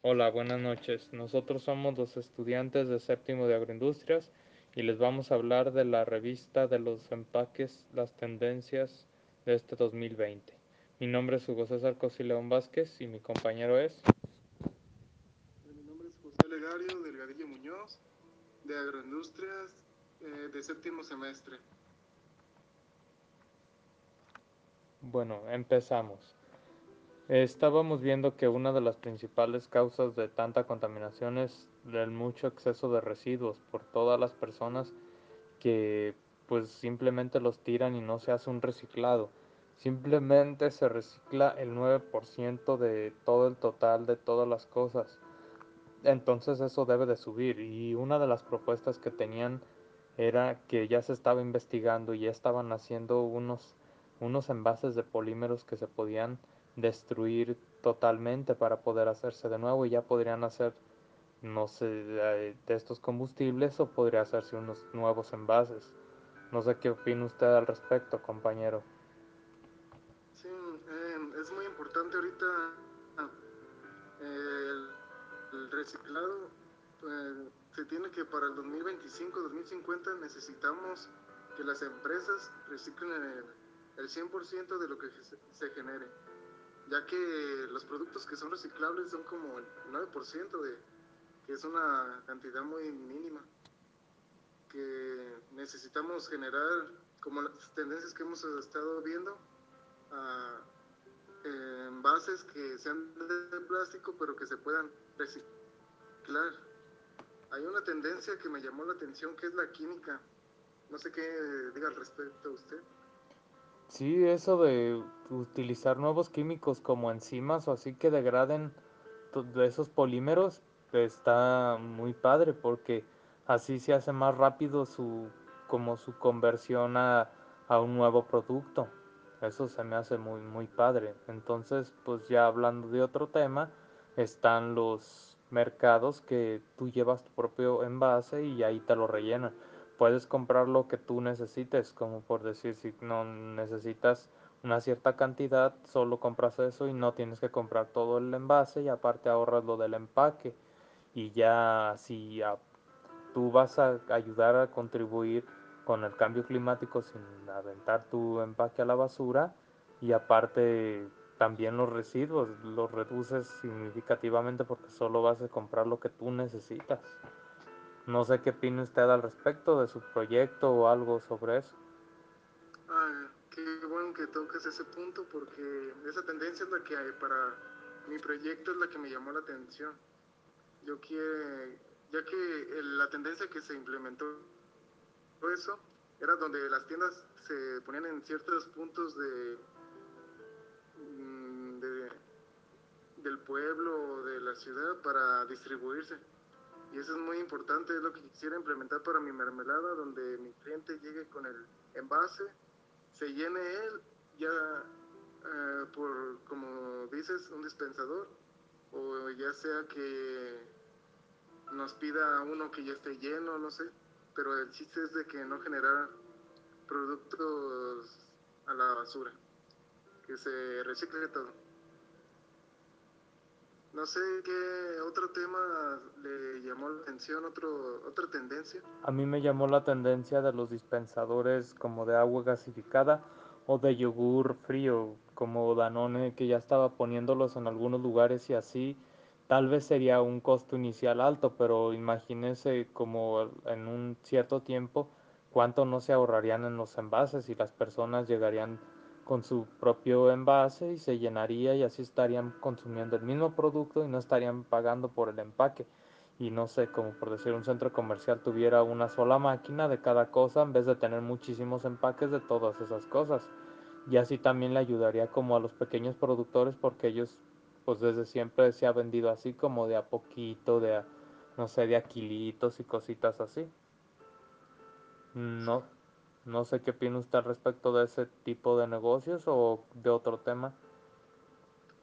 Hola, buenas noches. Nosotros somos los estudiantes de séptimo de agroindustrias y les vamos a hablar de la revista de los empaques, las tendencias de este 2020. Mi nombre es Hugo César Cosileón Vázquez y mi compañero es... Mi nombre es José Legario Delgadillo Muñoz, de agroindustrias eh, de séptimo semestre. Bueno, empezamos. Estábamos viendo que una de las principales causas de tanta contaminación es el mucho exceso de residuos por todas las personas que pues simplemente los tiran y no se hace un reciclado. Simplemente se recicla el 9% de todo el total de todas las cosas. Entonces eso debe de subir y una de las propuestas que tenían era que ya se estaba investigando y ya estaban haciendo unos, unos envases de polímeros que se podían destruir totalmente para poder hacerse de nuevo y ya podrían hacer no sé de estos combustibles o podría hacerse unos nuevos envases no sé qué opina usted al respecto compañero Sí, eh, es muy importante ahorita eh, el, reciclado. Eh, se tiene que para el 2025-2050 necesitamos que las empresas reciclen el, el 100% de lo que se genere ya que los productos que son reciclables son como el 9%, de, que es una cantidad muy mínima, que necesitamos generar, como las tendencias que hemos estado viendo, uh, envases que sean de plástico pero que se puedan reciclar. Hay una tendencia que me llamó la atención que es la química. No sé qué diga al respecto usted. Sí, eso de utilizar nuevos químicos como enzimas o así que degraden de esos polímeros está muy padre porque así se hace más rápido su como su conversión a, a un nuevo producto. Eso se me hace muy muy padre. Entonces, pues ya hablando de otro tema, están los mercados que tú llevas tu propio envase y ahí te lo rellenan puedes comprar lo que tú necesites, como por decir, si no necesitas una cierta cantidad, solo compras eso y no tienes que comprar todo el envase y aparte ahorras lo del empaque. Y ya si tú vas a ayudar a contribuir con el cambio climático sin aventar tu empaque a la basura y aparte también los residuos los reduces significativamente porque solo vas a comprar lo que tú necesitas. No sé qué opina usted al respecto de su proyecto o algo sobre eso. Ah, qué bueno que toques ese punto porque esa tendencia es la que hay para mi proyecto es la que me llamó la atención. Yo quiero, ya que la tendencia que se implementó eso era donde las tiendas se ponían en ciertos puntos de, mm, de del pueblo o de la ciudad para distribuirse y eso es muy importante, es lo que quisiera implementar para mi mermelada, donde mi cliente llegue con el envase, se llene él, ya eh, por, como dices, un dispensador, o ya sea que nos pida uno que ya esté lleno, no sé, pero el chiste es de que no generar productos a la basura, que se recicle todo. No sé qué otro tema le llamó la atención, otro, otra tendencia. A mí me llamó la tendencia de los dispensadores como de agua gasificada o de yogur frío, como Danone, que ya estaba poniéndolos en algunos lugares y así. Tal vez sería un costo inicial alto, pero imagínese como en un cierto tiempo cuánto no se ahorrarían en los envases y las personas llegarían con su propio envase y se llenaría y así estarían consumiendo el mismo producto y no estarían pagando por el empaque. Y no sé, como por decir un centro comercial tuviera una sola máquina de cada cosa en vez de tener muchísimos empaques de todas esas cosas. Y así también le ayudaría como a los pequeños productores porque ellos pues desde siempre se ha vendido así como de a poquito, de a, no sé, de aquilitos y cositas así. No, no sé qué opina usted respecto de ese tipo de negocios o de otro tema.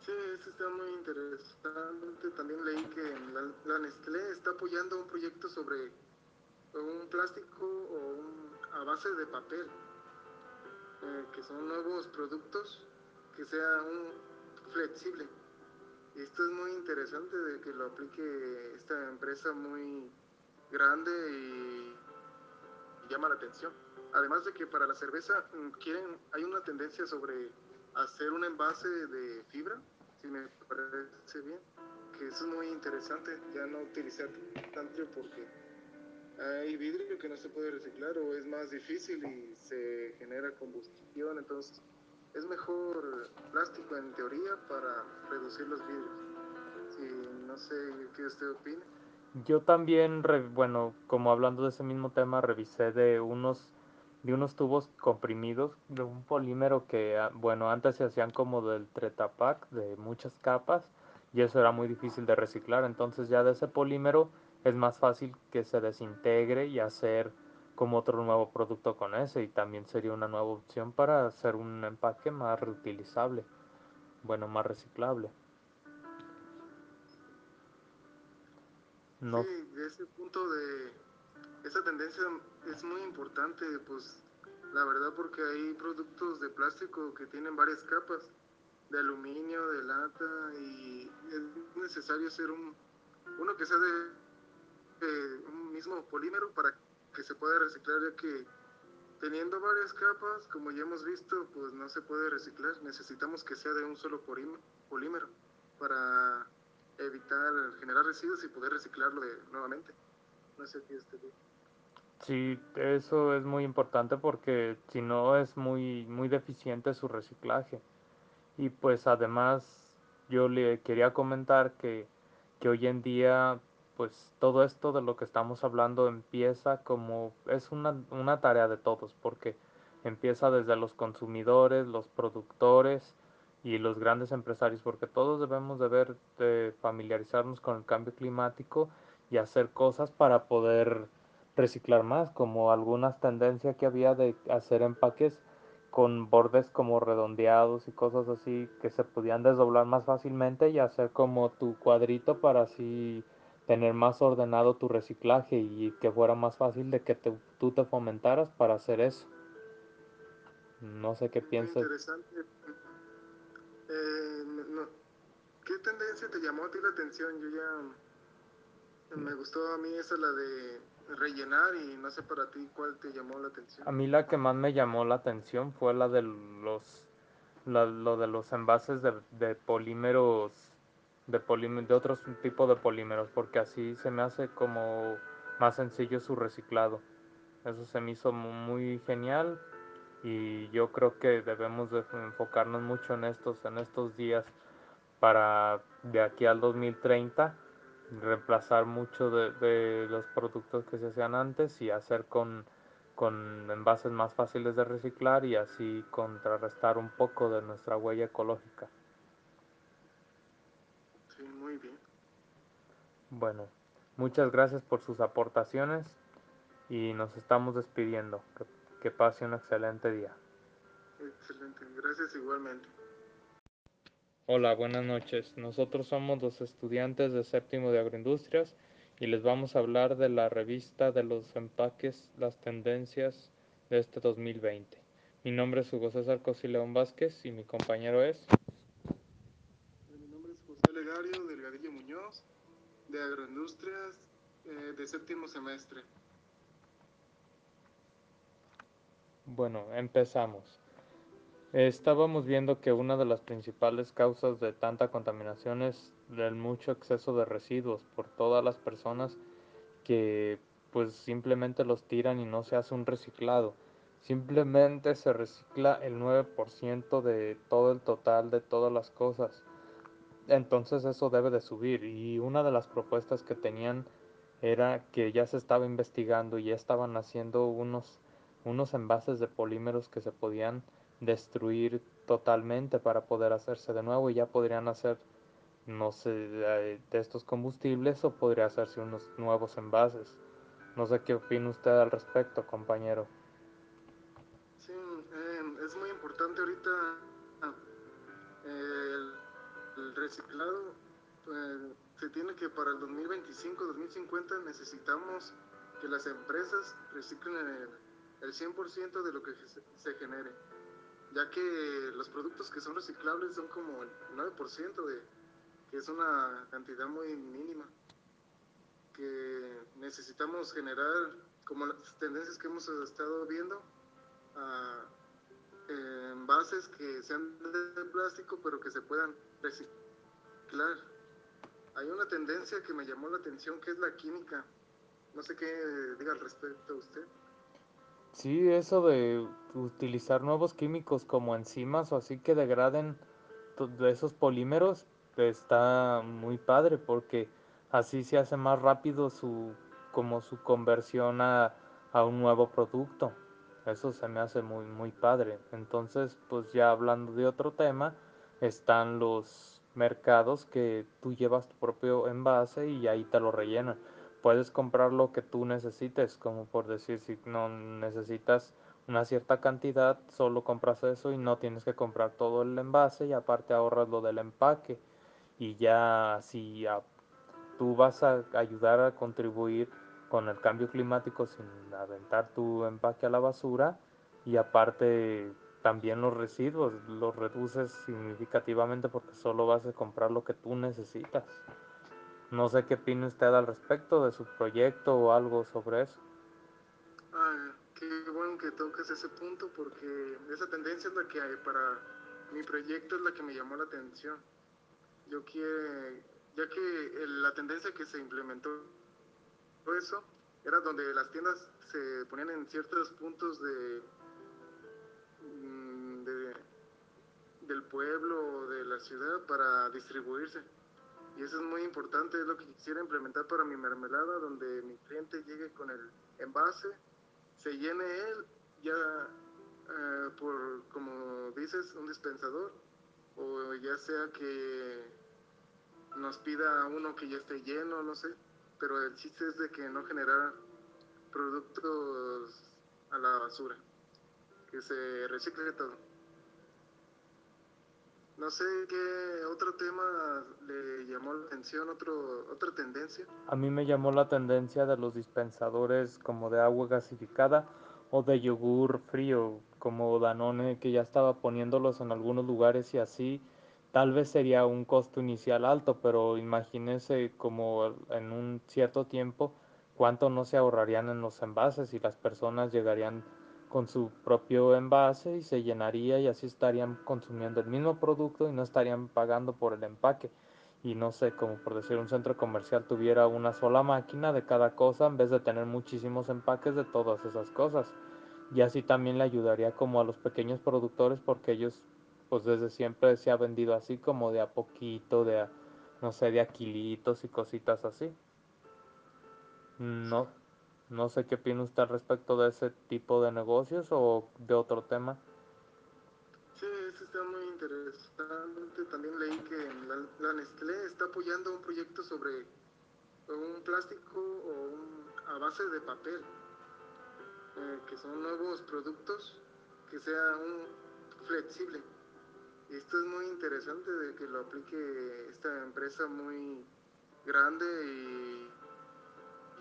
Sí, eso está muy interesante. También leí que la, Nestlé está apoyando un proyecto sobre un plástico o un, a base de papel, eh, que son nuevos productos que sea un flexible. Y esto es muy interesante de que lo aplique esta empresa muy grande y llama la atención. Además de que para la cerveza mm, quieren, hay una tendencia sobre hacer un envase de fibra, si me parece bien, que eso es muy interesante, ya no utilizar tanto porque hay vidrio que no se puede reciclar o es más difícil y se genera combustión, entonces es mejor plástico en teoría para reducir los vidrios. Si no sé qué usted opina. Yo también, bueno, como hablando de ese mismo tema, revisé de unos de unos tubos comprimidos de un polímero que, ah, bueno, antes se hacían como del Tretapac, de muchas capas, y eso era muy difícil de reciclar. Entonces ya de ese polímero es más fácil que se desintegre y hacer como otro nuevo producto con ese y también sería una nueva opción para hacer un empaque más reutilizable, bueno, más reciclable. No. Sí, ese punto de esa tendencia es muy importante, pues la verdad porque hay productos de plástico que tienen varias capas, de aluminio, de lata, y es necesario hacer un, uno que sea de, un mismo polímero para que se pueda reciclar, ya que teniendo varias capas, como ya hemos visto, pues no se puede reciclar, necesitamos que sea de un solo polímero para evitar generar residuos y poder reciclarlo nuevamente. No sé qué este Sí, eso es muy importante porque si no es muy, muy deficiente su reciclaje. Y pues además yo le quería comentar que, que hoy en día pues todo esto de lo que estamos hablando empieza como es una, una tarea de todos porque empieza desde los consumidores, los productores y los grandes empresarios porque todos debemos de ver de familiarizarnos con el cambio climático y hacer cosas para poder reciclar más, como algunas tendencias que había de hacer empaques con bordes como redondeados y cosas así que se podían desdoblar más fácilmente y hacer como tu cuadrito para así tener más ordenado tu reciclaje y que fuera más fácil de que te, tú te fomentaras para hacer eso. No sé qué piensas. Interesante. Eh, no. ¿Qué tendencia te llamó a ti la atención? Yo ya me gustó a mí esa la de rellenar y no sé para ti cuál te llamó la atención. A mí la que más me llamó la atención fue la de los la, lo de los envases de, polímeros de, de otros tipos de polímeros porque así se me hace como más sencillo su reciclado. Eso se me hizo muy genial y yo creo que debemos de enfocarnos mucho en estos en estos días para de aquí al 2030 reemplazar mucho de, de, los productos que se hacían antes y hacer con, con envases más fáciles de reciclar y así contrarrestar un poco de nuestra huella ecológica. Sí, muy bien. Bueno, muchas gracias por sus aportaciones y nos estamos despidiendo. Que, que pase un excelente día. Excelente, gracias igualmente. Hola, buenas noches. Nosotros somos los estudiantes de séptimo de agroindustrias y les vamos a hablar de la revista de los empaques, las tendencias de este 2020. Mi nombre es Hugo César Cosileón Vázquez y mi compañero es. Mi nombre es José Legario Delgadillo Muñoz, de agroindustrias eh, de séptimo semestre. Bueno, empezamos. Estábamos viendo que una de las principales causas de tanta contaminación es el mucho exceso de residuos por todas las personas que pues simplemente los tiran y no se hace un reciclado. Simplemente se recicla el 9% de todo el total de todas las cosas. Entonces eso debe de subir y una de las propuestas que tenían era que ya se estaba investigando y ya estaban haciendo unos unos envases de polímeros que se podían destruir totalmente para poder hacerse de nuevo y ya podrían hacer no sé de estos combustibles o podría hacerse unos nuevos envases. No sé qué opina usted al respecto compañero. Sí eh, es muy importante ahorita eh, el, reciclado eh, se tiene que para el 2025 2050 necesitamos que las empresas reciclen el, el 100% de lo que se, se genere ya que los productos que son reciclables son como el 9% de, que es una cantidad muy mínima, que necesitamos generar, como las tendencias que hemos estado viendo, a envases que sean de plástico pero que se puedan reciclar. Hay una tendencia que me llamó la atención que es la química. No sé qué diga al respecto usted. Sí, eso de utilizar nuevos químicos como enzimas o así que degraden esos polímeros está muy padre porque así se hace más rápido su como su conversión a, a un nuevo producto. Eso se me hace muy muy padre. Entonces, pues ya hablando de otro tema, están los mercados que tú llevas tu propio envase y ahí te lo rellenan puedes comprar lo que tú necesites, como por decir, si no necesitas una cierta cantidad, solo compras eso y no tienes que comprar todo el envase y aparte ahorras lo del empaque. Y ya si tú vas a ayudar a contribuir con el cambio climático sin aventar tu empaque a la basura y aparte también los residuos los reduces significativamente porque solo vas a comprar lo que tú necesitas. No sé qué opina usted al respecto de su proyecto o algo sobre eso. Ah, qué bueno que toques ese punto porque esa tendencia es la que hay para mi proyecto es la que me llamó la atención. Yo quiero, ya que la tendencia que se implementó eso era donde las tiendas se ponían en ciertos puntos de, mm, de del pueblo o de la ciudad para distribuirse y eso es muy importante, es lo que quisiera implementar para mi mermelada, donde mi cliente llegue con el envase, se llene él, ya eh, por, como dices, un dispensador, o ya sea que nos pida uno que ya esté lleno, no sé, pero el chiste es de que no generar productos a la basura, que se recicle todo. No sé qué otro tema le llamó la atención, otro, otra tendencia. A mí me llamó la tendencia de los dispensadores como de agua gasificada o de yogur frío, como Danone, que ya estaba poniéndolos en algunos lugares y así. Tal vez sería un costo inicial alto, pero imagínese como en un cierto tiempo cuánto no se ahorrarían en los envases y las personas llegarían con su propio envase y se llenaría y así estarían consumiendo el mismo producto y no estarían pagando por el empaque. Y no sé, como por decir un centro comercial tuviera una sola máquina de cada cosa en vez de tener muchísimos empaques de todas esas cosas. Y así también le ayudaría como a los pequeños productores porque ellos pues desde siempre se ha vendido así como de a poquito, de a, no sé, de aquilitos y cositas así. Sí. No, no sé qué opina usted respecto de ese tipo de negocios o de otro tema. Sí, eso está muy interesante. También leí que la, la Nestlé está apoyando un proyecto sobre un plástico o un, a base de papel, eh, que son nuevos productos que sea un flexible. Y esto es muy interesante de que lo aplique esta empresa muy grande y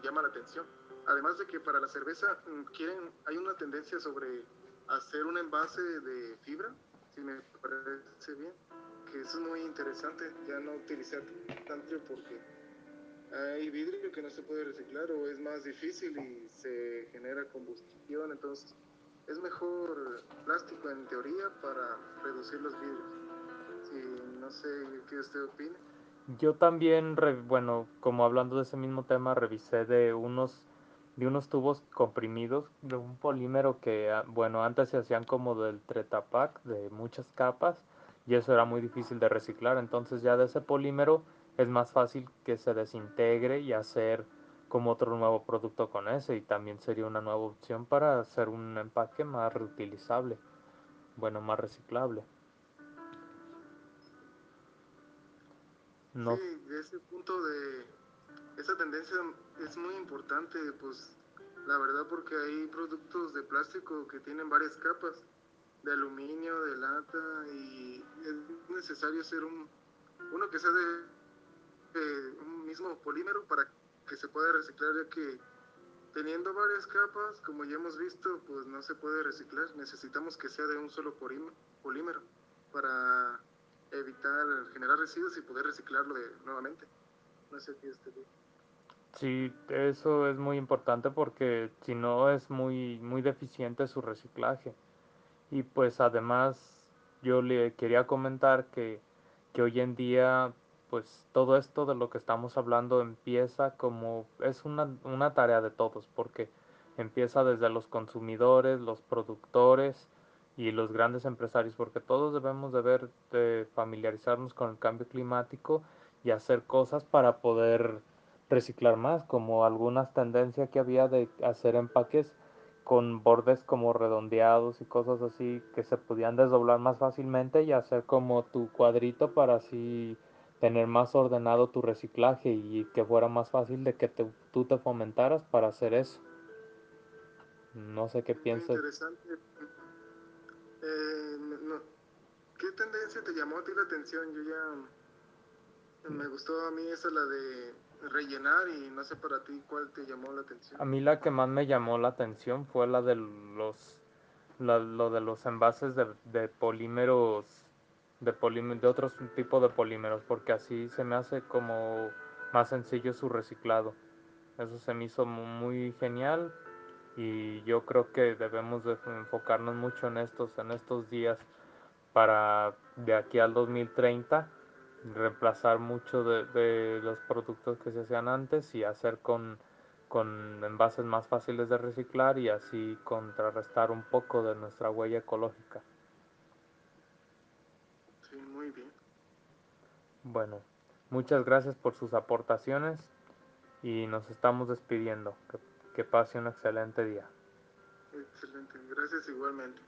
llama la atención. Además de que para la cerveza mm, quieren, hay una tendencia sobre hacer un envase de fibra, si me parece bien, que eso es muy interesante, ya no utilizar tanto porque hay vidrio que no se puede reciclar o es más difícil y se genera combustión, entonces es mejor plástico en teoría para reducir los vidrios. Sí, no sé qué usted opine. Yo también, bueno, como hablando de ese mismo tema, revisé de unos de unos tubos comprimidos de un polímero que, ah, bueno, antes se hacían como del Tretapac, de muchas capas, y eso era muy difícil de reciclar. Entonces ya de ese polímero es más fácil que se desintegre y hacer como otro nuevo producto con ese, y también sería una nueva opción para hacer un empaque más reutilizable, bueno, más reciclable. Sí, No, de ese punto de esa tendencia es muy importante, pues la verdad porque hay productos de plástico que tienen varias capas, de aluminio, de lata, y es necesario hacer un, uno que sea de, un mismo polímero para que se pueda reciclar, ya que teniendo varias capas, como ya hemos visto, pues no se puede reciclar, necesitamos que sea de un solo polímero para evitar generar residuos y poder reciclarlo nuevamente. No sé qué este Sí, eso es muy importante porque si no es muy, muy deficiente su reciclaje. Y pues además yo le quería comentar que, que hoy en día pues todo esto de lo que estamos hablando empieza como es una, una tarea de todos porque empieza desde los consumidores, los productores y los grandes empresarios porque todos debemos de ver de familiarizarnos con el cambio climático y hacer cosas para poder reciclar más como algunas tendencias que había de hacer empaques con bordes como redondeados y cosas así que se podían desdoblar más fácilmente y hacer como tu cuadrito para así tener más ordenado tu reciclaje y que fuera más fácil de que te, tú te fomentaras para hacer eso. No sé qué piensas. interesante. Eh, no. ¿Qué tendencia te llamó a ti la atención? Yo ya me gustó a mí esa la de rellenar y no sé para ti cuál te llamó la atención. A mí la que más me llamó la atención fue la de los la, lo de los envases de, de polímeros de, polímeros, de otros tipos de polímeros porque así se me hace como más sencillo su reciclado. Eso se me hizo muy genial y yo creo que debemos de enfocarnos mucho en estos en estos días para de aquí al 2030 reemplazar mucho de, de los productos que se hacían antes y hacer con, con envases más fáciles de reciclar y así contrarrestar un poco de nuestra huella ecológica. Sí, muy bien. Bueno, muchas gracias por sus aportaciones y nos estamos despidiendo. Que, que pase un excelente día. Excelente. Gracias igualmente.